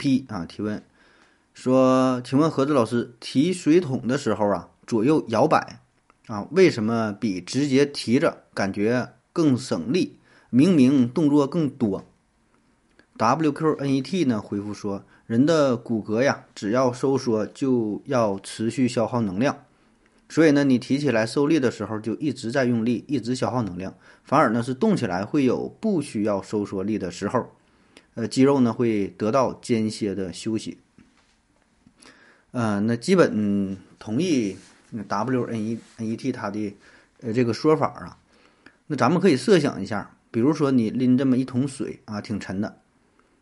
P 啊提问说：“请问盒子老师，提水桶的时候啊，左右摇摆啊，为什么比直接提着感觉更省力？明明动作更多。”wqnet 呢回复说：“人的骨骼呀，只要收缩就要持续消耗能量，所以呢，你提起来受力的时候就一直在用力，一直消耗能量。反而呢，是动起来会有不需要收缩力的时候。”呃，肌肉呢会得到间歇的休息。呃，那基本同意 W N E N E T 它的呃这个说法啊。那咱们可以设想一下，比如说你拎这么一桶水啊，挺沉的，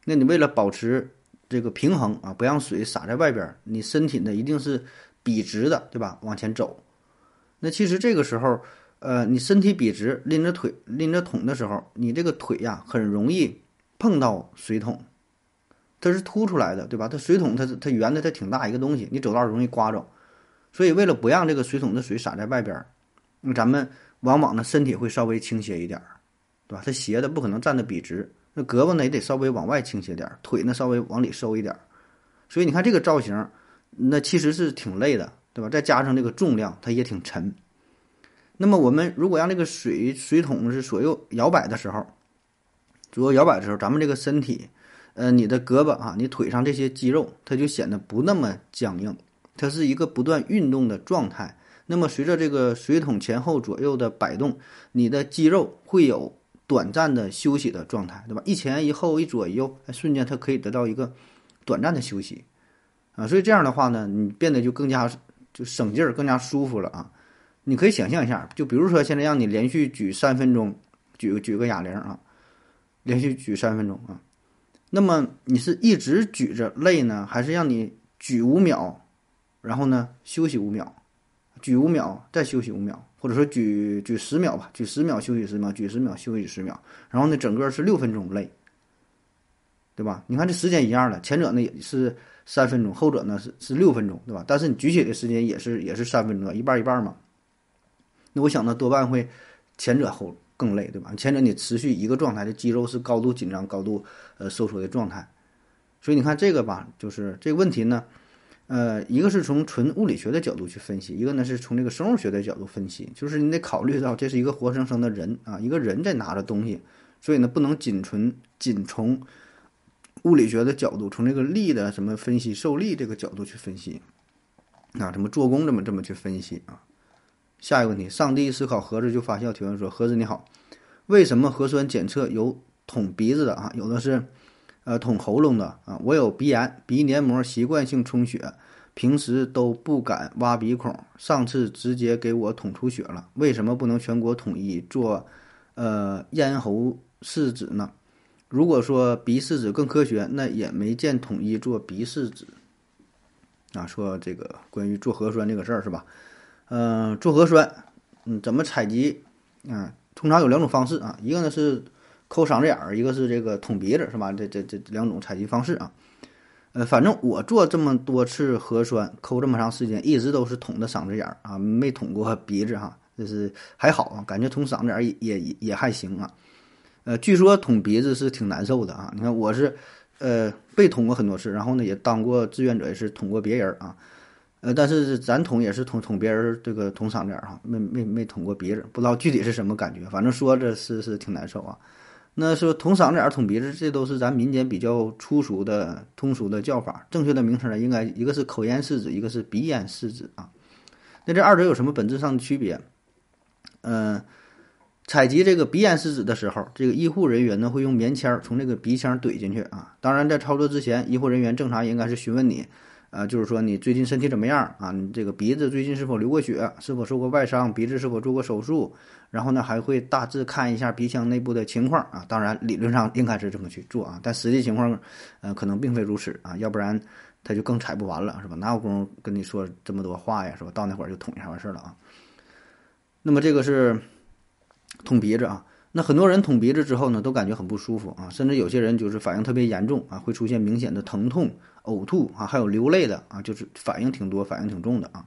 那你为了保持这个平衡啊，不让水洒在外边，你身体呢一定是笔直的，对吧？往前走。那其实这个时候，呃，你身体笔直，拎着腿拎着桶的时候，你这个腿呀很容易。碰到水桶，它是凸出来的，对吧？它水桶它它圆的它挺大一个东西，你走道容易刮着，所以为了不让这个水桶的水洒在外边，那咱们往往呢身体会稍微倾斜一点儿，对吧？它斜的不可能站得笔直，那胳膊呢也得稍微往外倾斜点，腿呢稍微往里收一点，所以你看这个造型，那其实是挺累的，对吧？再加上这个重量，它也挺沉。那么我们如果让这个水水桶是左右摇摆的时候，左右摇摆的时候，咱们这个身体，呃，你的胳膊啊，你腿上这些肌肉，它就显得不那么僵硬，它是一个不断运动的状态。那么随着这个水桶前后左右的摆动，你的肌肉会有短暂的休息的状态，对吧？一前一后一左一右，瞬间它可以得到一个短暂的休息，啊，所以这样的话呢，你变得就更加就省劲儿，更加舒服了啊。你可以想象一下，就比如说现在让你连续举三分钟，举举个哑铃啊。连续举三分钟啊，那么你是一直举着累呢，还是让你举五秒，然后呢休息五秒，举五秒再休息五秒，或者说举举十秒吧，举十秒休息十秒，举十秒休息十秒，然后呢整个是六分钟累，对吧？你看这时间一样的，前者呢也是三分钟，后者呢是是六分钟，对吧？但是你举起的时间也是也是三分钟，一半一半嘛。那我想呢多半会前者后。更累，对吧？前者你持续一个状态的肌肉是高度紧张、高度呃收缩的状态，所以你看这个吧，就是这个问题呢，呃，一个是从纯物理学的角度去分析，一个呢是从这个生物学的角度分析，就是你得考虑到这是一个活生生的人啊，一个人在拿着东西，所以呢不能仅纯仅从物理学的角度，从这个力的什么分析受力这个角度去分析，啊，什么做工这么这么去分析啊。下一个问题，上帝思考盒子就发笑提问说：“盒子你好，为什么核酸检测有捅鼻子的啊？有的是，呃，捅喉咙的啊？我有鼻炎，鼻黏膜习惯性充血，平时都不敢挖鼻孔，上次直接给我捅出血了。为什么不能全国统一做，呃，咽喉试纸呢？如果说鼻试纸更科学，那也没见统一做鼻试纸。啊，说这个关于做核酸这个事儿是吧？”嗯，做核酸，嗯，怎么采集？嗯，通常有两种方式啊，一个呢是抠嗓子眼儿，一个是这个捅鼻子，是吧？这这这两种采集方式啊。呃，反正我做这么多次核酸，抠这么长时间，一直都是捅的嗓子眼儿啊，没捅过鼻子哈，就是还好啊，感觉捅嗓子眼儿也也也还行啊。呃，据说捅鼻子是挺难受的啊。你看我是呃被捅过很多次，然后呢也当过志愿者，也是捅过别人啊。但是咱捅也是捅捅别人这个捅嗓子眼儿哈，没没没捅过鼻子，不知道具体是什么感觉，反正说着是是挺难受啊。那说捅嗓子眼儿、捅鼻子，这都是咱民间比较粗俗的、通俗的叫法。正确的名称呢，应该一个是口咽拭子，一个是鼻咽拭子啊。那这二者有什么本质上的区别？嗯，采集这个鼻咽试纸的时候，这个医护人员呢会用棉签从这个鼻腔怼进去啊。当然，在操作之前，医护人员正常应该是询问你。呃，就是说你最近身体怎么样啊？你这个鼻子最近是否流过血？是否受过外伤？鼻子是否做过手术？然后呢，还会大致看一下鼻腔内部的情况啊。当然，理论上应该是这么去做啊，但实际情况，呃，可能并非如此啊。要不然他就更采不完了，是吧？哪有功夫跟你说这么多话呀，是吧？到那会儿就捅一下完事儿了啊。那么这个是捅鼻子啊。那很多人捅鼻子之后呢，都感觉很不舒服啊，甚至有些人就是反应特别严重啊，会出现明显的疼痛、呕吐啊，还有流泪的啊，就是反应挺多、反应挺重的啊。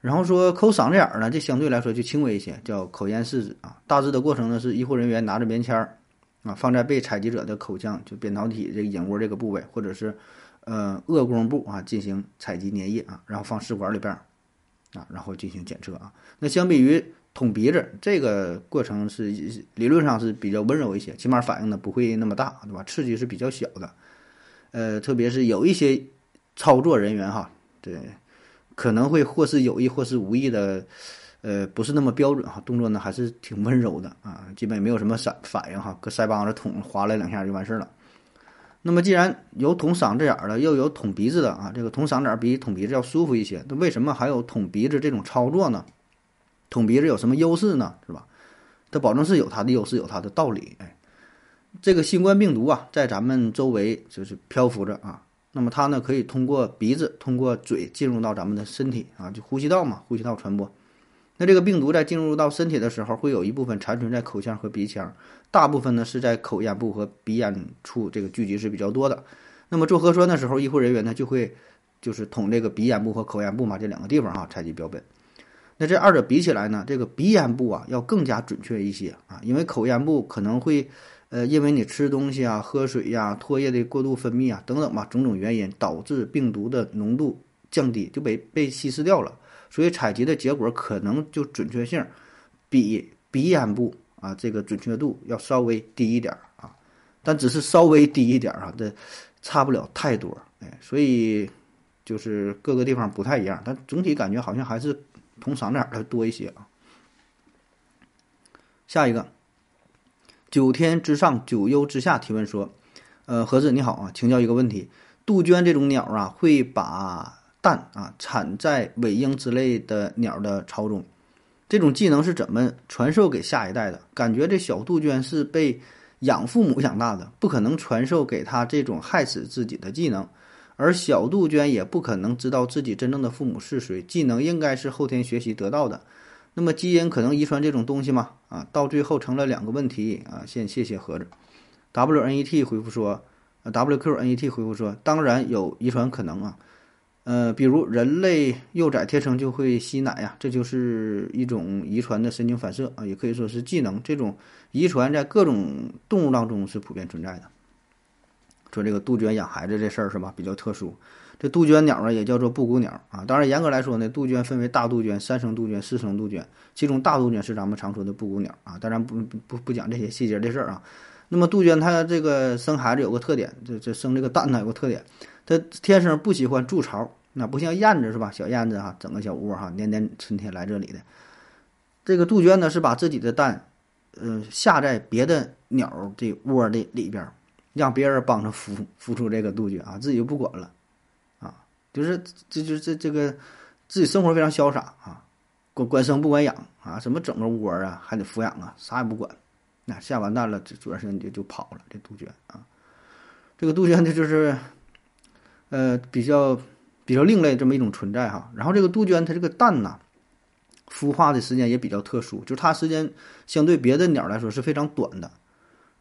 然后说抠嗓子眼儿呢，这相对来说就轻微一些，叫口咽拭子啊。大致的过程呢是医护人员拿着棉签儿啊，放在被采集者的口腔就扁桃体这个眼窝这个部位，或者是呃颚弓部啊进行采集粘液啊，然后放试管里边儿啊，然后进行检测啊。那相比于捅鼻子这个过程是理论上是比较温柔一些，起码反应呢不会那么大，对吧？刺激是比较小的，呃，特别是有一些操作人员哈，对，可能会或是有意或是无意的，呃，不是那么标准哈，动作呢还是挺温柔的啊，基本也没有什么反反应哈，搁腮帮子捅划了两下就完事儿了。那么既然有捅嗓子眼儿的，又有捅鼻子的啊，这个捅嗓子眼儿比捅鼻子要舒服一些，那为什么还有捅鼻子这种操作呢？捅鼻子有什么优势呢？是吧？它保证是有它的优势，有它的道理。哎，这个新冠病毒啊，在咱们周围就是漂浮着啊。那么它呢，可以通过鼻子、通过嘴进入到咱们的身体啊，就呼吸道嘛，呼吸道传播。那这个病毒在进入到身体的时候，会有一部分残存在口腔和鼻腔，大部分呢是在口咽部和鼻咽处这个聚集是比较多的。那么做核酸的时候，医护人员呢就会就是捅这个鼻咽部和口咽部嘛这两个地方哈，采集标本。那这二者比起来呢，这个鼻咽部啊要更加准确一些啊，因为口咽部可能会，呃，因为你吃东西啊、喝水呀、唾液的过度分泌啊等等吧，种种原因导致病毒的浓度降低，就被被稀释掉了，所以采集的结果可能就准确性比鼻咽部啊这个准确度要稍微低一点啊，但只是稍微低一点啊，这差不了太多，哎，所以就是各个地方不太一样，但总体感觉好像还是。同嗓子眼的多一些啊。下一个，九天之上，九幽之下提问说：“呃，何子你好啊，请教一个问题，杜鹃这种鸟啊，会把蛋啊产在尾鹰之类的鸟的巢中，这种技能是怎么传授给下一代的？感觉这小杜鹃是被养父母养大的，不可能传授给他这种害死自己的技能。”而小杜鹃也不可能知道自己真正的父母是谁，技能应该是后天学习得到的。那么基因可能遗传这种东西吗？啊，到最后成了两个问题啊。先谢谢盒子，WNET 回复说，WQNET 回复说，当然有遗传可能啊。呃，比如人类幼崽天生就会吸奶呀，这就是一种遗传的神经反射啊，也可以说是技能。这种遗传在各种动物当中是普遍存在的。说这个杜鹃养孩子这事儿是吧？比较特殊。这杜鹃鸟呢也叫做布谷鸟啊。当然严格来说呢，杜鹃分为大杜鹃、三声杜鹃、四声杜鹃，其中大杜鹃是咱们常说的布谷鸟啊。当然不不不讲这些细节的事儿啊。那么杜鹃它这个生孩子有个特点，这这生这个蛋呢有个特点，它天生不喜欢筑巢，那不像燕子是吧？小燕子哈整个小窝哈，年年春天来这里的。这个杜鹃呢是把自己的蛋，呃下在别的鸟的窝的里边。让别人帮着孵孵出这个杜鹃啊，自己就不管了，啊，就是这就是这这个自己生活非常潇洒啊，管管生不管养啊，什么整个窝啊，还得抚养啊，啥也不管，那下完蛋了，这转身就就跑了。这杜鹃啊，这个杜鹃呢，就是呃比较比较另类这么一种存在哈。然后这个杜鹃它这个蛋呐，孵化的时间也比较特殊，就是它时间相对别的鸟来说是非常短的。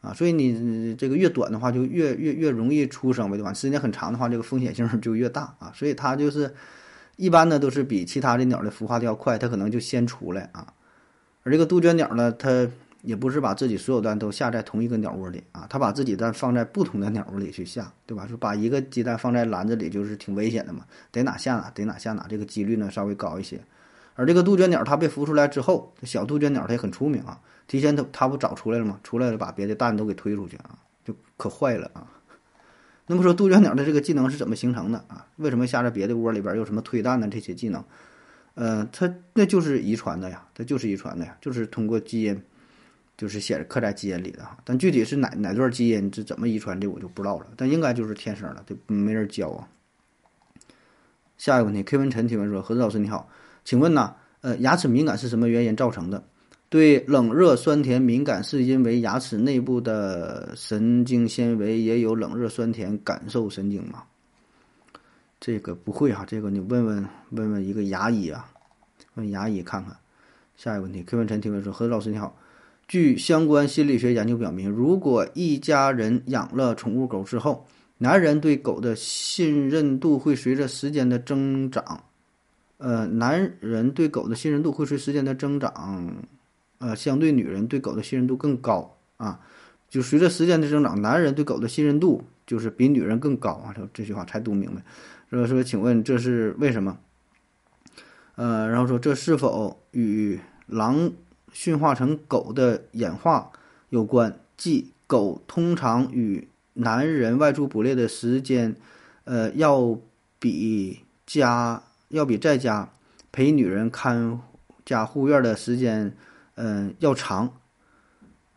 啊，所以你这个越短的话，就越越越容易出生呗，对吧？时间很长的话，这个风险性就越大啊。所以它就是一般呢，都是比其他的鸟的孵化的要快，它可能就先出来啊。而这个杜鹃鸟呢，它也不是把自己所有蛋都下在同一个鸟窝里啊，它把自己蛋放在不同的鸟窝里去下，对吧？说把一个鸡蛋放在篮子里就是挺危险的嘛，得哪下哪，得哪下哪，这个几率呢稍微高一些。而这个杜鹃鸟它被孵出来之后，小杜鹃鸟它也很出名啊。提前它它不早出来了吗？出来了把别的蛋都给推出去啊，就可坏了啊。那么说杜鹃鸟的这个技能是怎么形成的啊？为什么下在别的窝里边有什么推蛋的这些技能？呃，它那就是遗传的呀，它就是遗传的呀，就是通过基因，就是写刻在基因里的哈。但具体是哪哪段基因是怎么遗传的，我就不知道了。但应该就是天生的，这没人教啊。下一个问题，K 文晨提问说：何子老师你好，请问呢，呃，牙齿敏感是什么原因造成的？对冷热酸甜敏感是因为牙齿内部的神经纤维也有冷热酸甜感受神经吗？这个不会哈，这个你问问问问一个牙医啊，问牙医看看。下一个问题，K 文晨提问说：何老师你好。据相关心理学研究表明，如果一家人养了宠物狗之后，男人对狗的信任度会随着时间的增长，呃，男人对狗的信任度会随时间的增长，呃，相对女人对狗的信任度更高啊。就随着时间的增长，男人对狗的信任度就是比女人更高啊。这这句话才读明白。说说，请问这是为什么？呃，然后说这是否与狼？驯化成狗的演化有关，即狗通常与男人外出捕猎的时间，呃，要比家要比在家陪女人看家护院的时间，嗯，要长，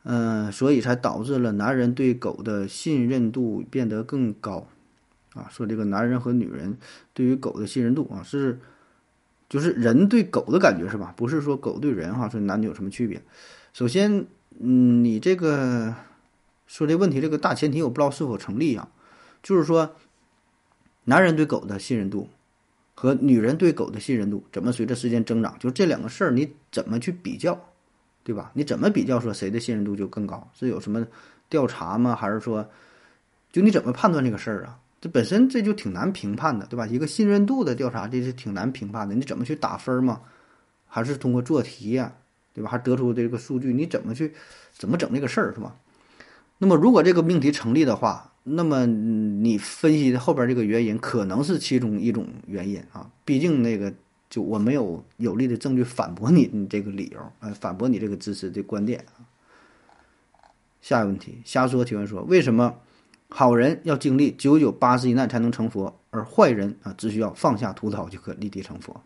嗯，所以才导致了男人对狗的信任度变得更高，啊，说这个男人和女人对于狗的信任度啊是。就是人对狗的感觉是吧？不是说狗对人哈，说男女有什么区别？首先，嗯，你这个说这问题这个大前提我不知道是否成立啊。就是说，男人对狗的信任度和女人对狗的信任度怎么随着时间增长？就这两个事儿你怎么去比较，对吧？你怎么比较说谁的信任度就更高？是有什么调查吗？还是说，就你怎么判断这个事儿啊？这本身这就挺难评判的，对吧？一个信任度的调查，这是挺难评判的。你怎么去打分嘛？还是通过做题呀，对吧？还得出这个数据，你怎么去怎么整这个事儿，是吧？那么如果这个命题成立的话，那么你分析的后边这个原因可能是其中一种原因啊。毕竟那个就我没有有力的证据反驳你你这个理由，呃，反驳你这个支持的观点。下一个问题，瞎说提问说为什么？好人要经历九九八十一难才能成佛，而坏人啊，只需要放下屠刀就可立地成佛。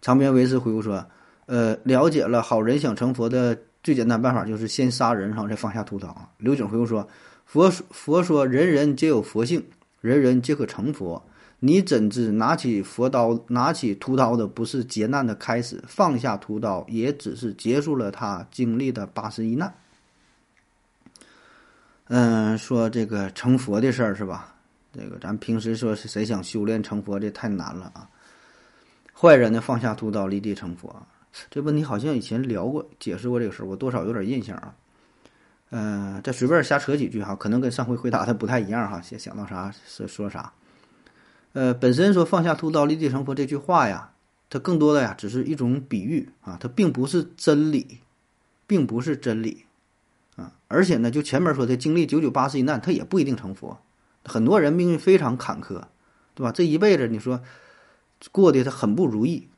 长篇为师回复说：“呃，了解了，好人想成佛的最简单办法就是先杀人，然后再放下屠刀啊。”刘景回复说：“佛佛说人人皆有佛性，人人皆可成佛。你怎知拿起佛刀、拿起屠刀的不是劫难的开始，放下屠刀也只是结束了他经历的八十一难。”嗯，说这个成佛的事儿是吧？这个咱平时说是谁想修炼成佛，这太难了啊。坏人呢，放下屠刀立地成佛，这问题好像以前聊过，解释过这个事儿，我多少有点印象啊。嗯，再随便瞎扯几句哈，可能跟上回回答的不太一样哈。想想到啥说说啥。呃，本身说放下屠刀立地成佛这句话呀，它更多的呀只是一种比喻啊，它并不是真理，并不是真理啊。而且呢，就前面说的，经历九九八十一难，他也不一定成佛。很多人命运非常坎坷，对吧？这一辈子你说过得他很不如意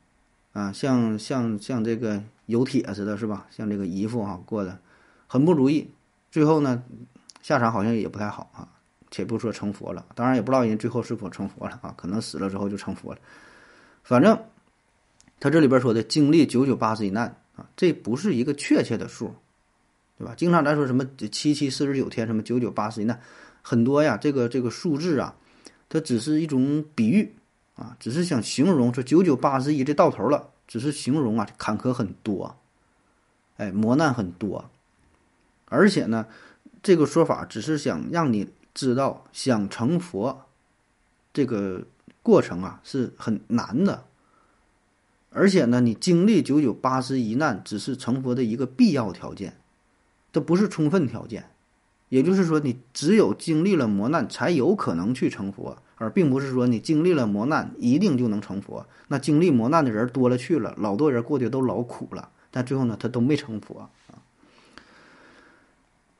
啊，像像像这个有铁似的，是吧？像这个姨父哈过得很不如意，最后呢下场好像也不太好啊。且不说成佛了，当然也不知道人最后是否成佛了啊，可能死了之后就成佛了。反正他这里边说的经历九九八十一难啊，这不是一个确切的数。对吧？经常咱说什么七七四十九天，什么九九八十一难，很多呀。这个这个数字啊，它只是一种比喻啊，只是想形容说九九八十一这到头了，只是形容啊坎坷很多，哎，磨难很多。而且呢，这个说法只是想让你知道，想成佛这个过程啊是很难的。而且呢，你经历九九八十一难，只是成佛的一个必要条件。这不是充分条件，也就是说，你只有经历了磨难，才有可能去成佛，而并不是说你经历了磨难一定就能成佛。那经历磨难的人多了去了，老多人过得都老苦了，但最后呢，他都没成佛。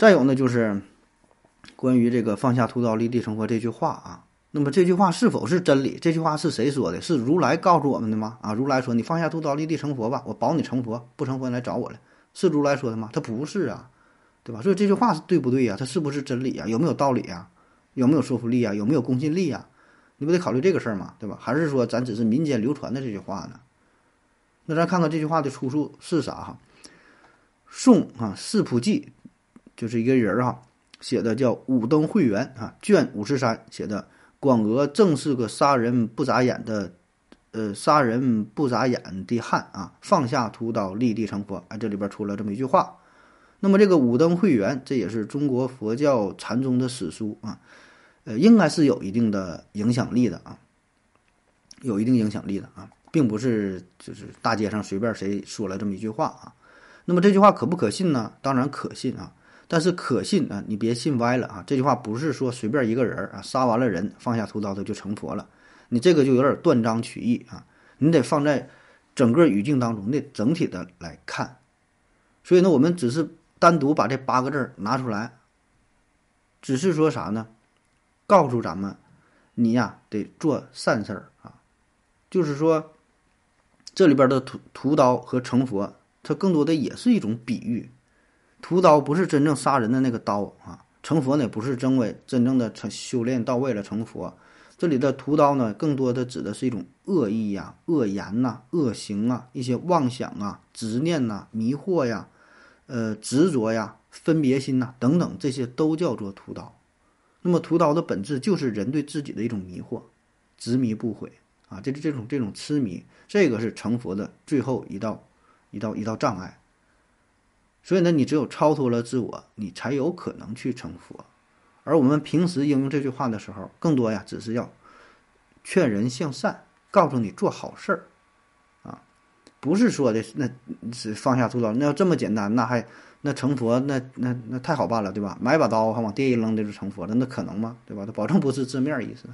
再有呢，就是关于这个“放下屠刀，立地成佛”这句话啊，那么这句话是否是真理？这句话是谁说的？是如来告诉我们的吗？啊，如来说：“你放下屠刀，立地成佛吧，我保你成佛，不成佛来找我来。”是如来说的吗？他不是啊。对吧？所以这句话是对不对呀？它是不是真理呀？有没有道理呀？有没有说服力呀？有没有公信力呀？你不得考虑这个事儿吗？对吧？还是说咱只是民间流传的这句话呢？那咱看看这句话的出处是啥哈？宋啊，四普记就是一个人儿哈写的叫《五灯会元》啊，卷五十三写的广娥正是个杀人不眨眼的，呃，杀人不眨眼的汉啊！放下屠刀，立地成佛。哎，这里边出了这么一句话。那么这个《五灯会元》，这也是中国佛教禅宗的史书啊，呃，应该是有一定的影响力的啊，有一定影响力的啊，并不是就是大街上随便谁说了这么一句话啊。那么这句话可不可信呢？当然可信啊。但是可信啊，你别信歪了啊！这句话不是说随便一个人啊，杀完了人放下屠刀他就成佛了，你这个就有点断章取义啊！你得放在整个语境当中，你得整体的来看。所以呢，我们只是单独把这八个字拿出来，只是说啥呢？告诉咱们，你呀得做善事儿啊！就是说，这里边的屠屠刀和成佛，它更多的也是一种比喻。屠刀不是真正杀人的那个刀啊，成佛呢不是真为真正的成修炼到位了成佛，这里的屠刀呢更多的指的是一种恶意呀、恶言呐、恶行啊、一些妄想啊、执念呐、迷惑呀、呃执着呀、分别心呐等等，这些都叫做屠刀。那么屠刀的本质就是人对自己的一种迷惑，执迷不悔啊，这这种这种痴迷，这个是成佛的最后一道一道一道障碍。所以呢，你只有超脱了自我，你才有可能去成佛。而我们平时应用这句话的时候，更多呀，只是要劝人向善，告诉你做好事儿，啊，不是说的那是放下屠刀。那要这么简单，那还那成佛，那那那太好办了，对吧？买把刀还往地一扔，就成佛了，那可能吗？对吧？他保证不是字面意思。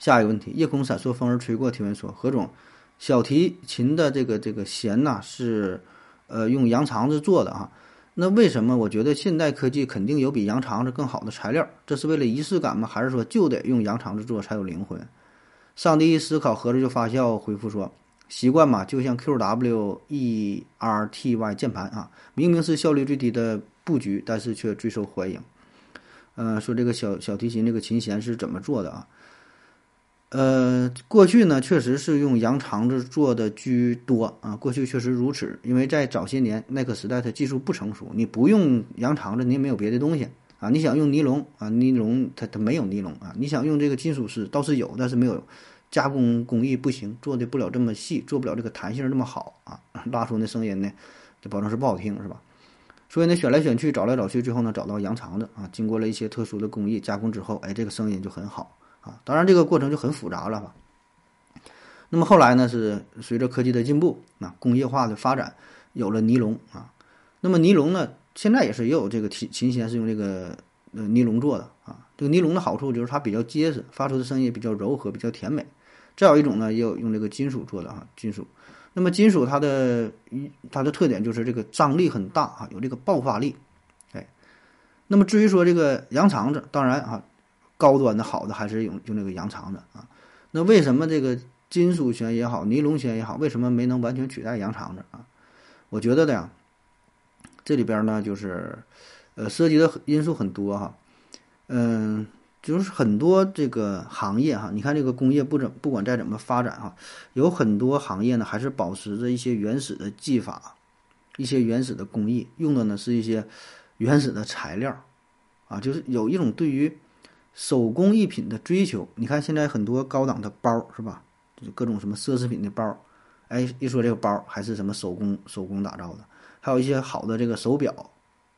下一个问题，夜空闪烁，风儿吹过。提问说，何总，小提琴的这个这个弦呐是？呃，用羊肠子做的啊，那为什么我觉得现代科技肯定有比羊肠子更好的材料？这是为了仪式感吗？还是说就得用羊肠子做才有灵魂？上帝一思考，合着就发笑，回复说：习惯嘛，就像 Q W E R T Y 键盘啊，明明是效率最低的布局，但是却最受欢迎。呃，说这个小小提琴这个琴弦是怎么做的啊？呃，过去呢，确实是用羊肠子做的居多啊。过去确实如此，因为在早些年那个时代，它技术不成熟，你不用羊肠子，你也没有别的东西啊。你想用尼龙啊，尼龙它它没有尼龙啊。你想用这个金属丝，倒是有，但是没有加工工艺不行，做的不了这么细，做不了这个弹性那么好啊。拉出那声音呢，就保证是不好听，是吧？所以呢，选来选去，找来找去，最后呢，找到羊肠子啊。经过了一些特殊的工艺加工之后，哎，这个声音就很好。啊，当然这个过程就很复杂了吧。那么后来呢，是随着科技的进步，啊，工业化的发展，有了尼龙啊。那么尼龙呢，现在也是也有这个琴琴弦是用这个呃尼龙做的啊。这个尼龙的好处就是它比较结实，发出的声音比较柔和，比较甜美。再有一种呢，也有用这个金属做的啊，金属。那么金属它的它的特点就是这个张力很大啊，有这个爆发力。哎，那么至于说这个羊肠子，当然啊。高端的好的还是用用那个羊肠子啊？那为什么这个金属弦也好，尼龙弦也好，为什么没能完全取代羊肠子啊？我觉得的呀，这里边呢就是，呃，涉及的因素很多哈，嗯，就是很多这个行业哈，你看这个工业不怎不管再怎么发展哈，有很多行业呢还是保持着一些原始的技法，一些原始的工艺，用的呢是一些原始的材料，啊，就是有一种对于。手工艺品的追求，你看现在很多高档的包是吧？就是各种什么奢侈品的包，哎，一说这个包还是什么手工手工打造的，还有一些好的这个手表，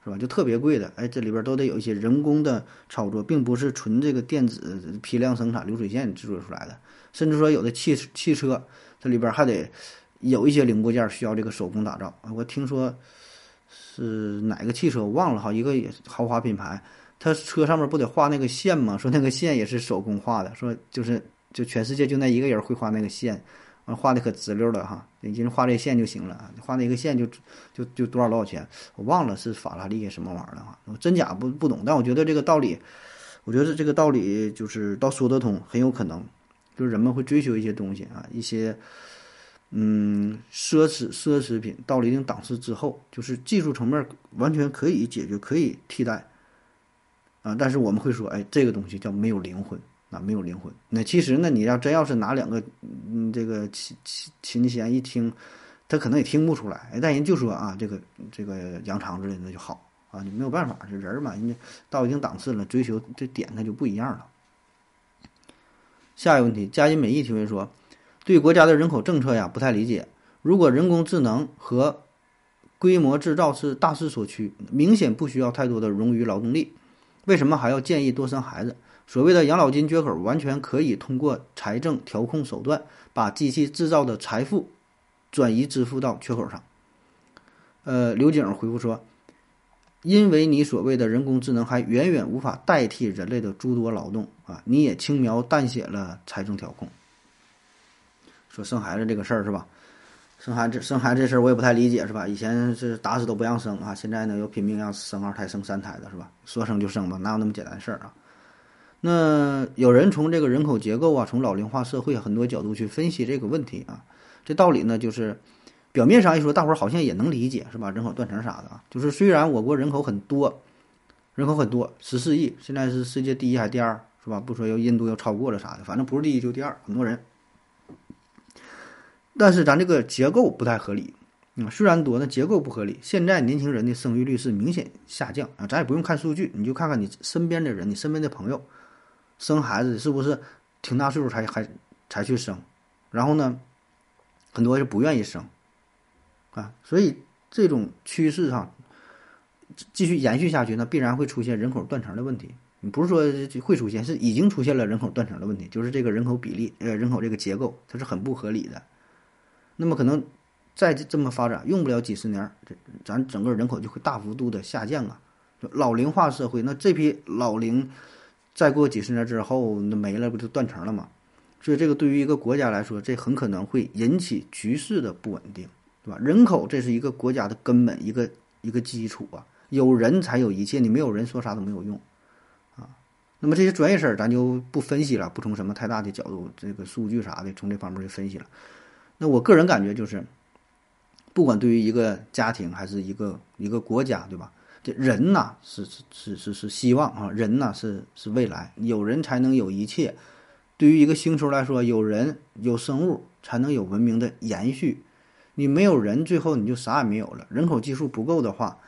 是吧？就特别贵的，哎，这里边都得有一些人工的操作，并不是纯这个电子批量生产流水线制作出来的。甚至说有的汽汽车，这里边还得有一些零部件需要这个手工打造。我听说是哪个汽车我忘了哈，一个也是豪华品牌。他车上面不得画那个线吗？说那个线也是手工画的，说就是就全世界就那一个人会画那个线，完画的可直溜了哈，你就画这线就行了，画那一个线就就就多少多少钱，我忘了是法拉利什么玩意儿了哈，真假不不懂，但我觉得这个道理，我觉得这个道理就是倒说得通，很有可能就是人们会追求一些东西啊，一些嗯奢侈奢侈品到了一定档次之后，就是技术层面完全可以解决，可以替代。啊，但是我们会说，哎，这个东西叫没有灵魂啊，没有灵魂。那其实呢，你要真要是拿两个，嗯，这个琴琴琴弦一听，他可能也听不出来。但人就说啊，这个这个羊肠子的那就好啊，你没有办法，这人嘛，人家到一定档次了，追求这点它就不一样了下一个问题，佳音美意提问说，对国家的人口政策呀不太理解。如果人工智能和规模制造是大势所趋，明显不需要太多的冗余劳动力，为什么还要建议多生孩子？所谓的养老金缺口，完全可以通过财政调控手段，把机器制造的财富转移支付到缺口上。呃，刘景回复说。因为你所谓的人工智能还远远无法代替人类的诸多劳动啊，你也轻描淡写了财政调控。说生孩子这个事儿是吧？生孩子生孩子这事儿我也不太理解是吧？以前是打死都不让生啊，现在呢又拼命让生二胎、生三胎的是吧？说生就生吧，哪有那么简单的事儿啊？那有人从这个人口结构啊，从老龄化社会很多角度去分析这个问题啊，这道理呢就是。表面上一说，大伙儿好像也能理解，是吧？人口断层啥的啊，就是虽然我国人口很多，人口很多，十四亿，现在是世界第一还是第二，是吧？不说要印度要超过了啥的，反正不是第一就第二，很多人。但是咱这个结构不太合理，嗯，虽然多，那结构不合理。现在年轻人的生育率是明显下降啊，咱也不用看数据，你就看看你身边的人，你身边的朋友，生孩子是不是挺大岁数才还才去生？然后呢，很多是不愿意生。啊，所以这种趋势上继续延续下去，那必然会出现人口断层的问题。你不是说会出现，是已经出现了人口断层的问题，就是这个人口比例，呃，人口这个结构它是很不合理的。那么可能再这么发展，用不了几十年，这咱整个人口就会大幅度的下降啊。老龄化社会，那这批老龄再过几十年之后，那没了，不就断层了吗？所以这个对于一个国家来说，这很可能会引起局势的不稳定。对吧？人口这是一个国家的根本，一个一个基础啊。有人才有一切，你没有人说啥都没有用，啊。那么这些专业事儿咱就不分析了，不从什么太大的角度，这个数据啥的，从这方面去分析了。那我个人感觉就是，不管对于一个家庭还是一个一个国家，对吧？这人呐是是是是是希望啊，人呐是是未来，有人才能有一切。对于一个星球来说，有人有生物才能有文明的延续。你没有人，最后你就啥也没有了。人口基数不够的话，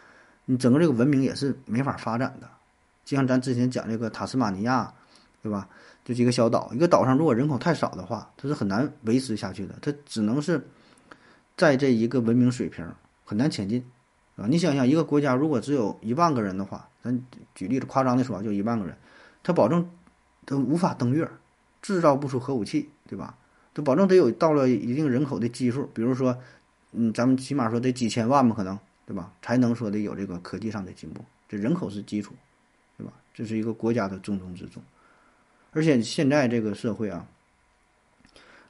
你整个这个文明也是没法发展的。就像咱之前讲这个塔斯马尼亚，对吧？就几个小岛，一个岛上如果人口太少的话，它是很难维持下去的。它只能是在这一个文明水平很难前进，啊！你想想，一个国家如果只有一万个人的话，咱举例子夸张的说，就一万个人，他保证他无法登月，制造不出核武器，对吧？他保证得有到了一定人口的基数，比如说。嗯，咱们起码说得几千万吧，可能，对吧？才能说的有这个科技上的进步。这人口是基础，对吧？这是一个国家的重中之重。而且现在这个社会啊，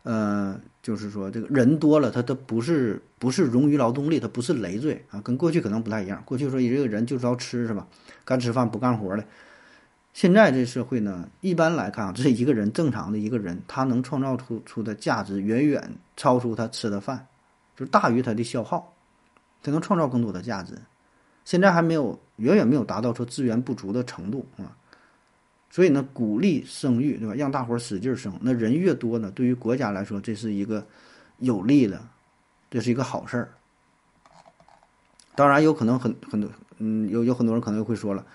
呃，就是说这个人多了，他他不是不是冗余劳动力，他不是累赘啊，跟过去可能不太一样。过去说一个人就知道吃是吧？干吃饭不干活的。现在这社会呢，一般来看啊，这一个人正常的一个人，他能创造出出的价值远远超出他吃的饭。就大于他的消耗，才能创造更多的价值。现在还没有，远远没有达到说资源不足的程度啊。所以呢，鼓励生育，对吧？让大伙儿使劲生。那人越多呢，对于国家来说，这是一个有利的，这是一个好事儿。当然，有可能很很多，嗯，有有很多人可能又会说了，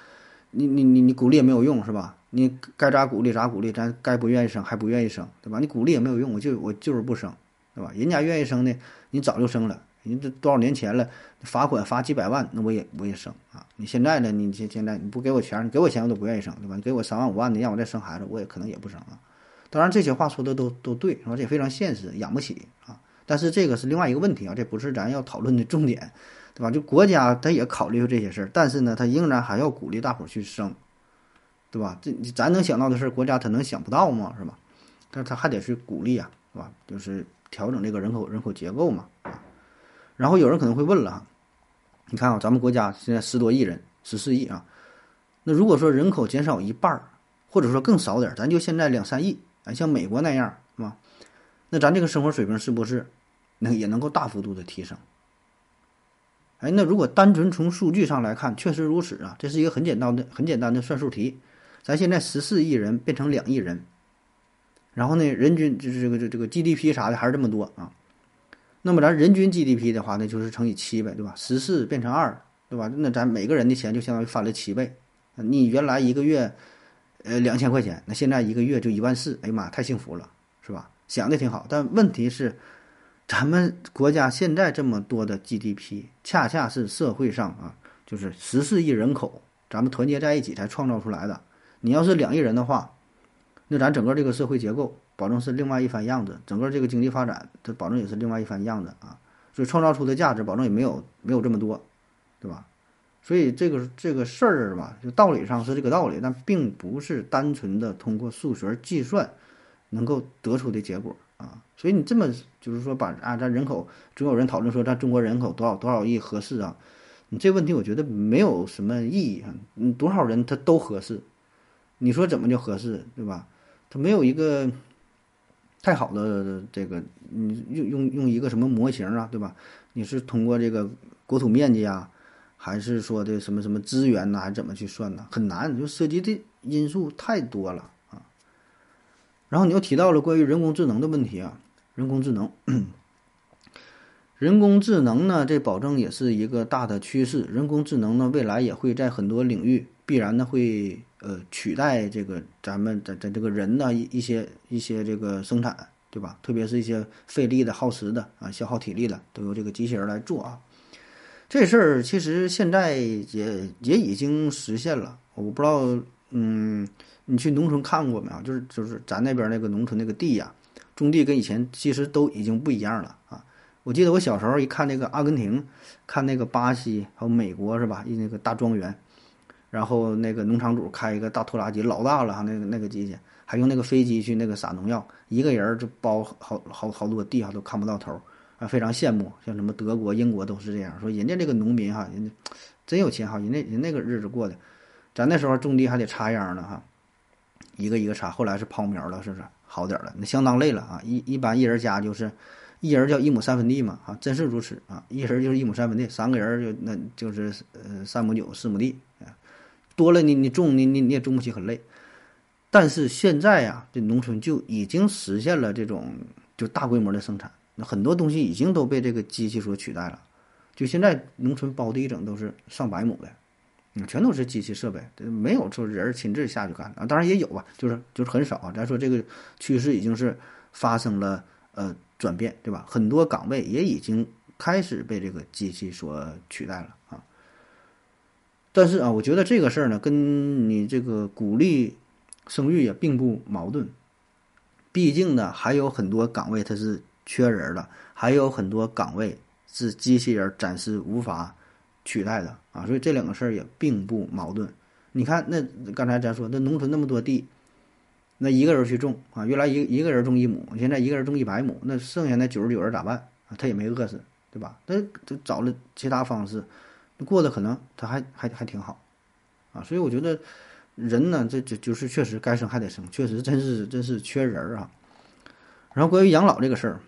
你你你你鼓励也没有用，是吧？你该咋鼓励咋鼓励，咱该不愿意生还不愿意生，对吧？你鼓励也没有用，我就我就是不生。对吧？人家愿意生的，你早就生了。你这多少年前了，罚款罚几百万，那我也我也生啊。你现在呢？你现现在你不给我钱，你给我钱我都不愿意生，对吧？你给我三万五万的，让我再生孩子，我也可能也不生啊。当然这些话说的都都对，是吧？这也非常现实，养不起啊。但是这个是另外一个问题啊，这不是咱要讨论的重点，对吧？就国家他也考虑这些事儿，但是呢，他仍然还要鼓励大伙儿去生，对吧？这咱能想到的事儿，国家他能想不到吗？是吧？但是他还得去鼓励啊，是吧？就是。调整这个人口人口结构嘛，然后有人可能会问了，你看啊，咱们国家现在十多亿人，十四亿啊，那如果说人口减少一半儿，或者说更少点儿，咱就现在两三亿，啊，像美国那样是吧？那咱这个生活水平是不是能也能够大幅度的提升？哎，那如果单纯从数据上来看，确实如此啊，这是一个很简单的很简单的算术题，咱现在十四亿人变成两亿人。然后呢，人均就是这个这这个 GDP 啥的还是这么多啊，那么咱人均 GDP 的话那就是乘以七呗，对吧？十四变成二，对吧？那咱每个人的钱就相当于翻了七倍。你原来一个月，呃两千块钱，那现在一个月就一万四，哎呀妈，太幸福了，是吧？想的挺好，但问题是，咱们国家现在这么多的 GDP，恰恰是社会上啊，就是十四亿人口，咱们团结在一起才创造出来的。你要是两亿人的话，那咱整个这个社会结构保证是另外一番样子，整个这个经济发展它保证也是另外一番样子啊。所以创造出的价值保证也没有没有这么多，对吧？所以这个这个事儿吧，就道理上是这个道理，但并不是单纯的通过数学计算能够得出的结果啊。所以你这么就是说把啊，咱人口总有人讨论说咱中国人口多少多少亿合适啊？你这问题我觉得没有什么意义啊。你多少人他都合适，你说怎么就合适，对吧？他没有一个。太好的这个，你用用用一个什么模型啊，对吧？你是通过这个国土面积啊，还是说的什么什么资源呢？还是怎么去算呢？很难，就涉及的因素太多了啊。然后你又提到了关于人工智能的问题啊，人工智能，人工智能呢，这保证也是一个大的趋势。人工智能呢，未来也会在很多领域必然的会。呃，取代这个咱们在在这个人呢一一些一些这个生产，对吧？特别是一些费力的、耗时的啊、消耗体力的，都由这个机器人来做啊。这事儿其实现在也也已经实现了。我不知道，嗯，你去农村看过没有？就是就是咱那边那个农村那个地呀，种地跟以前其实都已经不一样了啊。我记得我小时候一看那个阿根廷，看那个巴西还有美国是吧？一那个大庄园。然后那个农场主开一个大拖拉机，老大了哈，那个那个机器还用那个飞机去那个撒农药，一个人就包好好好多地哈都看不到头啊，非常羡慕。像什么德国、英国都是这样，说人家这个农民哈，人家真有钱哈，人家人那个日子过的，咱那时候种地还得插秧呢哈，一个一个插，后来是抛苗了，是不是好点了？那相当累了啊，一一般一人家就是一人叫一亩三分地嘛啊，真是如此啊，一人就是一亩三分地，三个人就那就是呃三亩九四亩地啊。多了，你你种你你你也种不起，很累。但是现在呀，这农村就已经实现了这种就大规模的生产，那很多东西已经都被这个机器所取代了。就现在农村包地一整都是上百亩的，嗯，全都是机器设备，没有说人亲自下去干啊。当然也有吧，就是就是很少啊。咱说这个趋势已经是发生了呃转变，对吧？很多岗位也已经开始被这个机器所取代了啊。但是啊，我觉得这个事儿呢，跟你这个鼓励生育也并不矛盾。毕竟呢，还有很多岗位它是缺人的，还有很多岗位是机器人暂时无法取代的啊。所以这两个事儿也并不矛盾。你看，那刚才咱说，那农村那么多地，那一个人去种啊，原来一一个人种一亩，现在一个人种一百亩，那剩下那九十九人咋办啊？他也没饿死，对吧？那就找了其他方式。过得可能他还还还挺好，啊，所以我觉得人呢，这就就是确实该生还得生，确实真是真是缺人儿啊。然后关于养老这个事儿，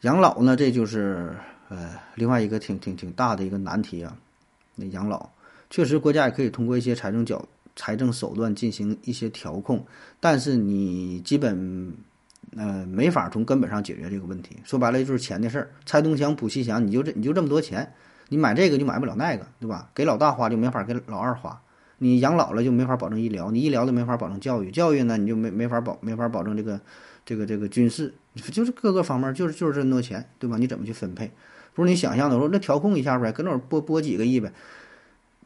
养老呢，这就是呃另外一个挺挺挺大的一个难题啊。那养老确实国家也可以通过一些财政角财政手段进行一些调控，但是你基本呃没法从根本上解决这个问题。说白了就是钱的事儿，拆东墙补西墙，你就这你就这么多钱。你买这个就买不了那个，对吧？给老大花就没法给老二花，你养老了就没法保证医疗，你医疗就没法保证教育，教育呢你就没没法保没法保证这个这个这个军事，就是各个方面就是就是这么多钱，对吧？你怎么去分配？不是你想象的，说那调控一下呗，搁那拨拨几个亿呗，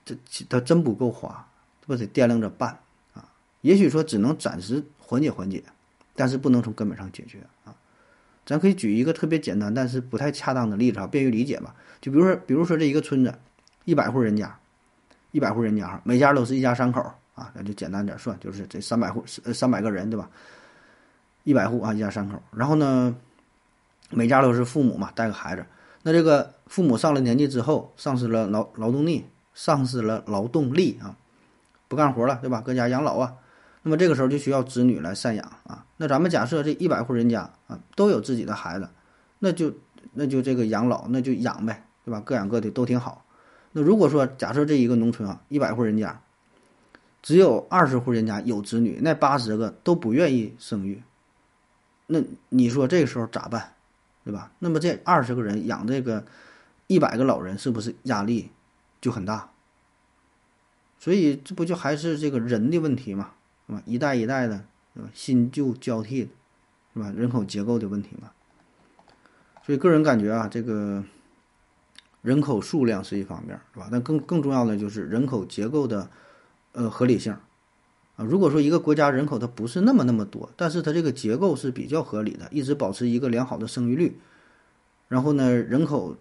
这他真不够花，不得掂量着办啊？也许说只能暂时缓解缓解，但是不能从根本上解决啊。咱可以举一个特别简单但是不太恰当的例子啊，便于理解吧。就比如说，比如说这一个村子，一百户人家，一百户人家，每家都是一家三口啊，那就简单点算，就是这三百户三百个人对吧？一百户啊，一家三口。然后呢，每家都是父母嘛，带个孩子。那这个父母上了年纪之后，丧失了劳劳动力，丧失了劳动力啊，不干活了，对吧？搁家养老啊。那么这个时候就需要子女来赡养啊。那咱们假设这一百户人家啊都有自己的孩子，那就那就这个养老那就养呗。对吧？各养各的都挺好。那如果说假设这一个农村啊，一百户人家，只有二十户人家有子女，那八十个都不愿意生育，那你说这个时候咋办？对吧？那么这二十个人养这个一百个老人，是不是压力就很大？所以这不就还是这个人的问题嘛，是吧？一代一代的，新旧交替，是吧？人口结构的问题嘛。所以个人感觉啊，这个人口数量是一方面，是吧？但更更重要的就是人口结构的呃合理性啊。如果说一个国家人口它不是那么那么多，但是它这个结构是比较合理的，一直保持一个良好的生育率，然后呢，人口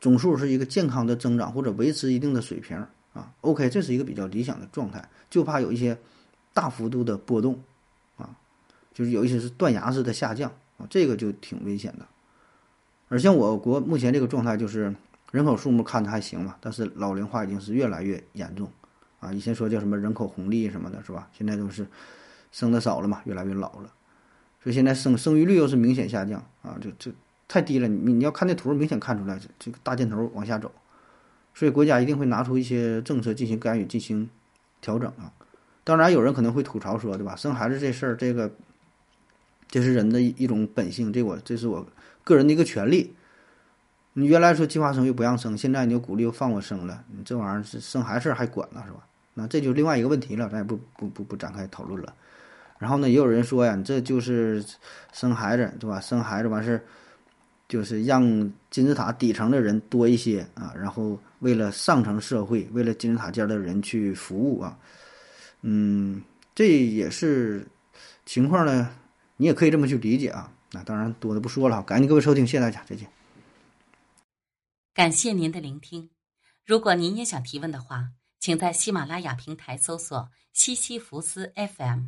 总数是一个健康的增长或者维持一定的水平。啊，OK，这是一个比较理想的状态，就怕有一些大幅度的波动，就是有一些是断崖式的下降啊，这个就挺危险的。而像我国目前这个状态，就是人口数目看着还行吧，但是老龄化已经是越来越严重，啊，以前说叫什么人口红利什么的，是吧？现在都是生的少了嘛，越来越老了，所以现在生生育率又是明显下降啊，就就太低了。你你要看那图，明显看出来这这个大箭头往下走。所以国家一定会拿出一些政策进行干预、进行调整啊。当然，有人可能会吐槽说，对吧？生孩子这事儿，这个这是人的一种本性，这我这是我个人的一个权利。你原来说计划生育不让生，现在你又鼓励又放我生了，你这玩意儿是生孩子还管了是吧？那这就另外一个问题了，咱也不不不不展开讨论了。然后呢，也有人说呀，你这就是生孩子对吧？生孩子完事儿。就是让金字塔底层的人多一些啊，然后为了上层社会，为了金字塔尖的人去服务啊，嗯，这也是情况呢，你也可以这么去理解啊。那当然多的不说了，感谢各位收听，谢谢大家，再见。感谢您的聆听。如果您也想提问的话，请在喜马拉雅平台搜索“西西弗斯 FM”，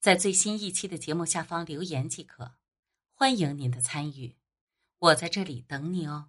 在最新一期的节目下方留言即可。欢迎您的参与。我在这里等你哦。